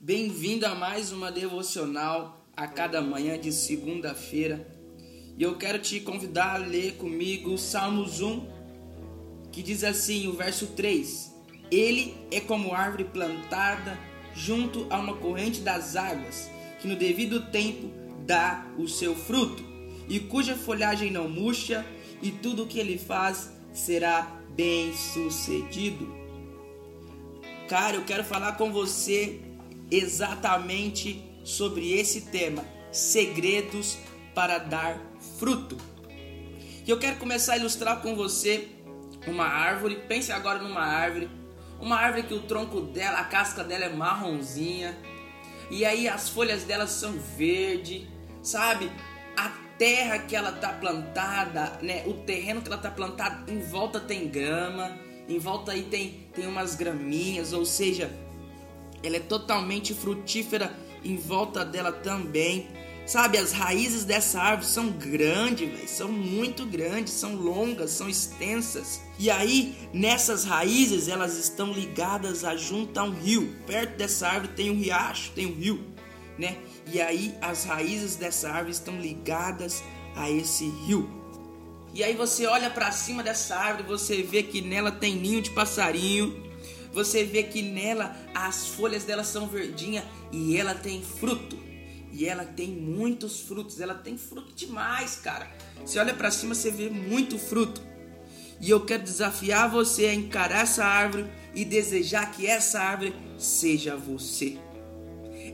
Bem-vindo a mais uma devocional a cada manhã de segunda-feira. E eu quero te convidar a ler comigo Salmos 1, que diz assim, o verso 3: Ele é como árvore plantada junto a uma corrente das águas, que no devido tempo dá o seu fruto, e cuja folhagem não murcha, e tudo o que ele faz será bem sucedido. Cara, eu quero falar com você exatamente sobre esse tema: segredos para dar fruto. E eu quero começar a ilustrar com você uma árvore. Pense agora numa árvore, uma árvore que o tronco dela, a casca dela é marronzinha, e aí as folhas dela são verde, sabe? A terra que ela tá plantada, né? O terreno que ela tá plantada em volta tem grama em volta aí tem, tem umas graminhas, ou seja, ela é totalmente frutífera em volta dela também. Sabe, as raízes dessa árvore são grandes, véio, são muito grandes, são longas, são extensas. E aí, nessas raízes, elas estão ligadas a junto a um rio. Perto dessa árvore tem um riacho, tem um rio, né? E aí, as raízes dessa árvore estão ligadas a esse rio. E aí você olha para cima dessa árvore, você vê que nela tem ninho de passarinho. Você vê que nela as folhas dela são verdinhas e ela tem fruto. E ela tem muitos frutos, ela tem fruto demais, cara. Você olha para cima, você vê muito fruto. E eu quero desafiar você a encarar essa árvore e desejar que essa árvore seja você.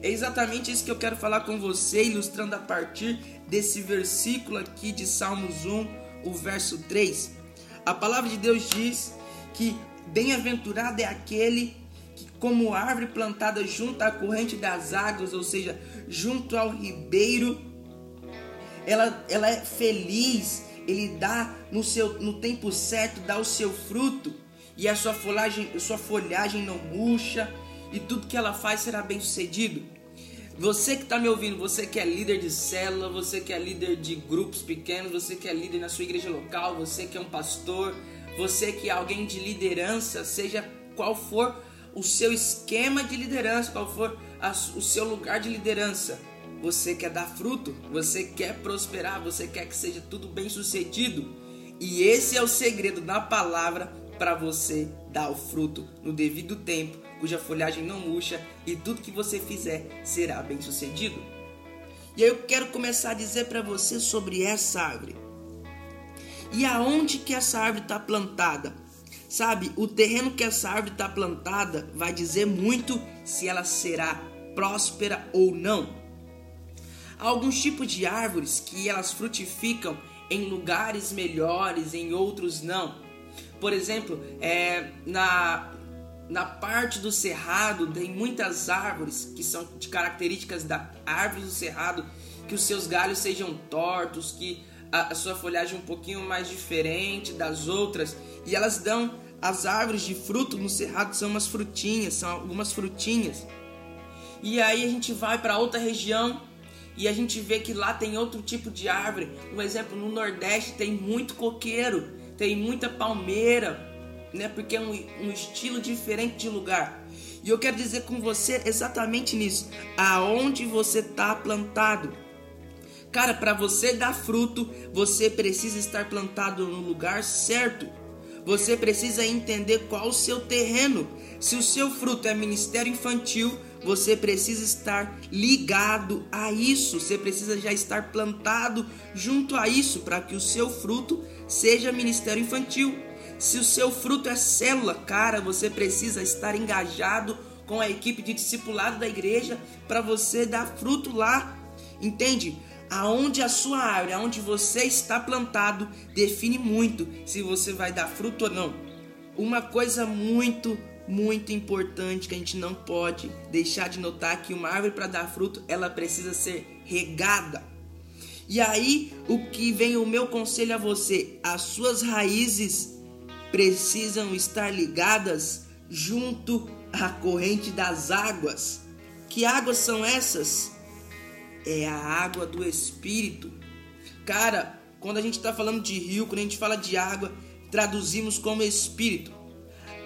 É exatamente isso que eu quero falar com você, ilustrando a partir desse versículo aqui de Salmos 1, o verso 3, a palavra de Deus diz que bem-aventurado é aquele que, como árvore plantada junto à corrente das águas, ou seja, junto ao ribeiro, ela, ela é feliz, ele dá no, seu, no tempo certo, dá o seu fruto, e a sua folhagem, sua folhagem não murcha, e tudo que ela faz será bem sucedido. Você que está me ouvindo, você que é líder de célula, você que é líder de grupos pequenos, você que é líder na sua igreja local, você que é um pastor, você que é alguém de liderança, seja qual for o seu esquema de liderança, qual for a, o seu lugar de liderança, você quer dar fruto, você quer prosperar, você quer que seja tudo bem sucedido. E esse é o segredo da palavra para você dar o fruto no devido tempo cuja folhagem não murcha, e tudo que você fizer será bem sucedido. E aí eu quero começar a dizer para você sobre essa árvore. E aonde que essa árvore está plantada? Sabe, o terreno que essa árvore está plantada vai dizer muito se ela será próspera ou não. Há alguns tipos de árvores que elas frutificam em lugares melhores, em outros não. Por exemplo, é, na na parte do cerrado tem muitas árvores que são de características da árvore do cerrado, que os seus galhos sejam tortos, que a, a sua folhagem um pouquinho mais diferente das outras, e elas dão as árvores de fruto no cerrado são umas frutinhas, são algumas frutinhas. E aí a gente vai para outra região e a gente vê que lá tem outro tipo de árvore. Por exemplo, no Nordeste tem muito coqueiro, tem muita palmeira, né? Porque é um, um estilo diferente de lugar. E eu quero dizer com você exatamente nisso. Aonde você está plantado. Cara, para você dar fruto, você precisa estar plantado no lugar certo. Você precisa entender qual o seu terreno. Se o seu fruto é ministério infantil, você precisa estar ligado a isso. Você precisa já estar plantado junto a isso para que o seu fruto seja ministério infantil. Se o seu fruto é célula, cara, você precisa estar engajado com a equipe de discipulado da igreja para você dar fruto lá. Entende? Aonde a sua árvore, aonde você está plantado, define muito se você vai dar fruto ou não. Uma coisa muito, muito importante que a gente não pode deixar de notar que uma árvore para dar fruto, ela precisa ser regada. E aí, o que vem o meu conselho a você, as suas raízes precisam estar ligadas junto à corrente das águas. Que águas são essas? É a água do Espírito. Cara, quando a gente está falando de rio, quando a gente fala de água, traduzimos como Espírito.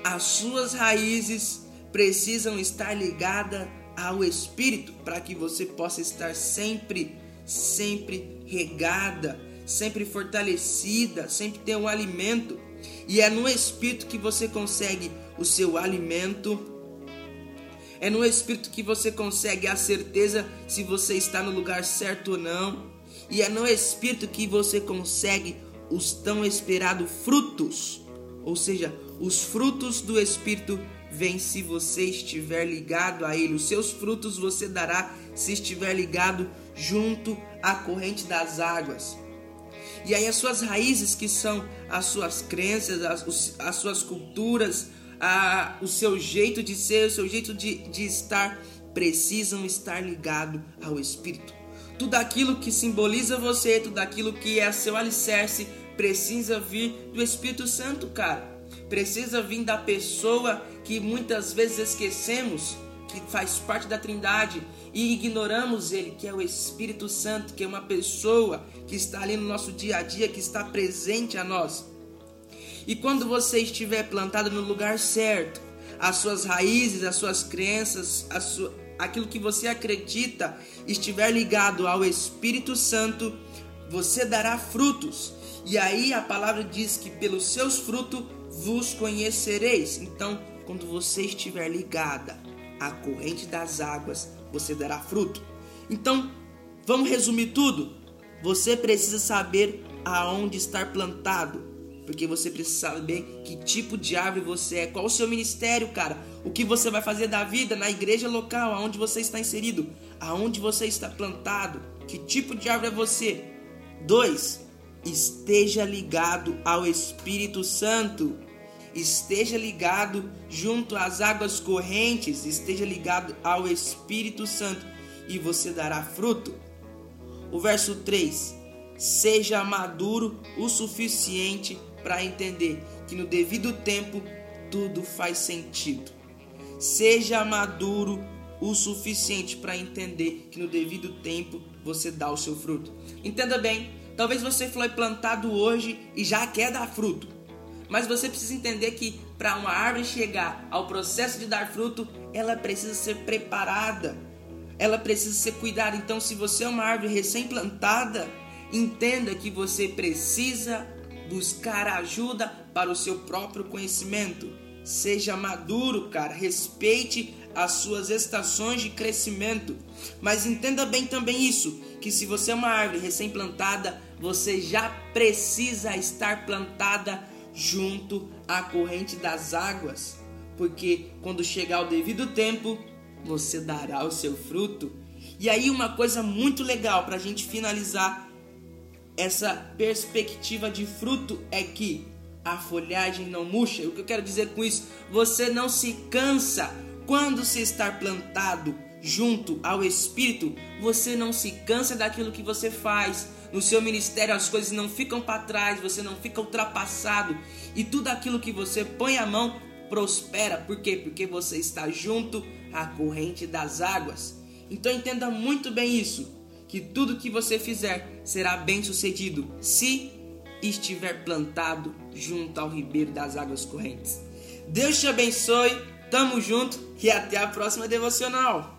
As suas raízes precisam estar ligadas ao Espírito, para que você possa estar sempre, sempre regada, sempre fortalecida, sempre ter um alimento. E é no Espírito que você consegue o seu alimento. É no Espírito que você consegue a certeza se você está no lugar certo ou não. E é no Espírito que você consegue os tão esperados frutos. Ou seja, os frutos do Espírito vêm se você estiver ligado a Ele. Os seus frutos você dará se estiver ligado junto à corrente das águas. E aí as suas raízes, que são as suas crenças, as, as suas culturas, a, o seu jeito de ser, o seu jeito de, de estar, precisam estar ligado ao Espírito. Tudo aquilo que simboliza você, tudo aquilo que é seu alicerce, precisa vir do Espírito Santo, cara. Precisa vir da pessoa que muitas vezes esquecemos, que faz parte da Trindade e ignoramos ele, que é o Espírito Santo, que é uma pessoa que está ali no nosso dia a dia, que está presente a nós. E quando você estiver plantado no lugar certo, as suas raízes, as suas crenças, sua, aquilo que você acredita estiver ligado ao Espírito Santo, você dará frutos. E aí a palavra diz que pelos seus frutos vos conhecereis. Então, quando você estiver ligada à corrente das águas, você dará fruto. Então, vamos resumir tudo. Você precisa saber aonde estar plantado, porque você precisa saber que tipo de árvore você é, qual o seu ministério, cara, o que você vai fazer da vida na igreja local, aonde você está inserido, aonde você está plantado, que tipo de árvore é você. Dois, esteja ligado ao Espírito Santo. Esteja ligado junto às águas correntes, esteja ligado ao Espírito Santo e você dará fruto. O verso 3: Seja maduro o suficiente para entender que no devido tempo tudo faz sentido. Seja maduro o suficiente para entender que no devido tempo você dá o seu fruto. Entenda bem, Talvez você foi plantado hoje e já quer dar fruto. Mas você precisa entender que para uma árvore chegar ao processo de dar fruto, ela precisa ser preparada. Ela precisa ser cuidada. Então, se você é uma árvore recém-plantada, entenda que você precisa buscar ajuda para o seu próprio conhecimento. Seja maduro, cara. Respeite as suas estações de crescimento. Mas entenda bem também isso, que se você é uma árvore recém-plantada, você já precisa estar plantada junto à corrente das águas, porque quando chegar o devido tempo, você dará o seu fruto. E aí uma coisa muito legal para a gente finalizar essa perspectiva de fruto é que a folhagem não murcha. O que eu quero dizer com isso? Você não se cansa quando se estar plantado junto ao Espírito, você não se cansa daquilo que você faz. No seu ministério as coisas não ficam para trás, você não fica ultrapassado e tudo aquilo que você põe a mão prospera. Por quê? Porque você está junto à corrente das águas. Então entenda muito bem isso, que tudo que você fizer será bem sucedido se estiver plantado junto ao ribeiro das águas correntes. Deus te abençoe. Tamo junto e até a próxima devocional.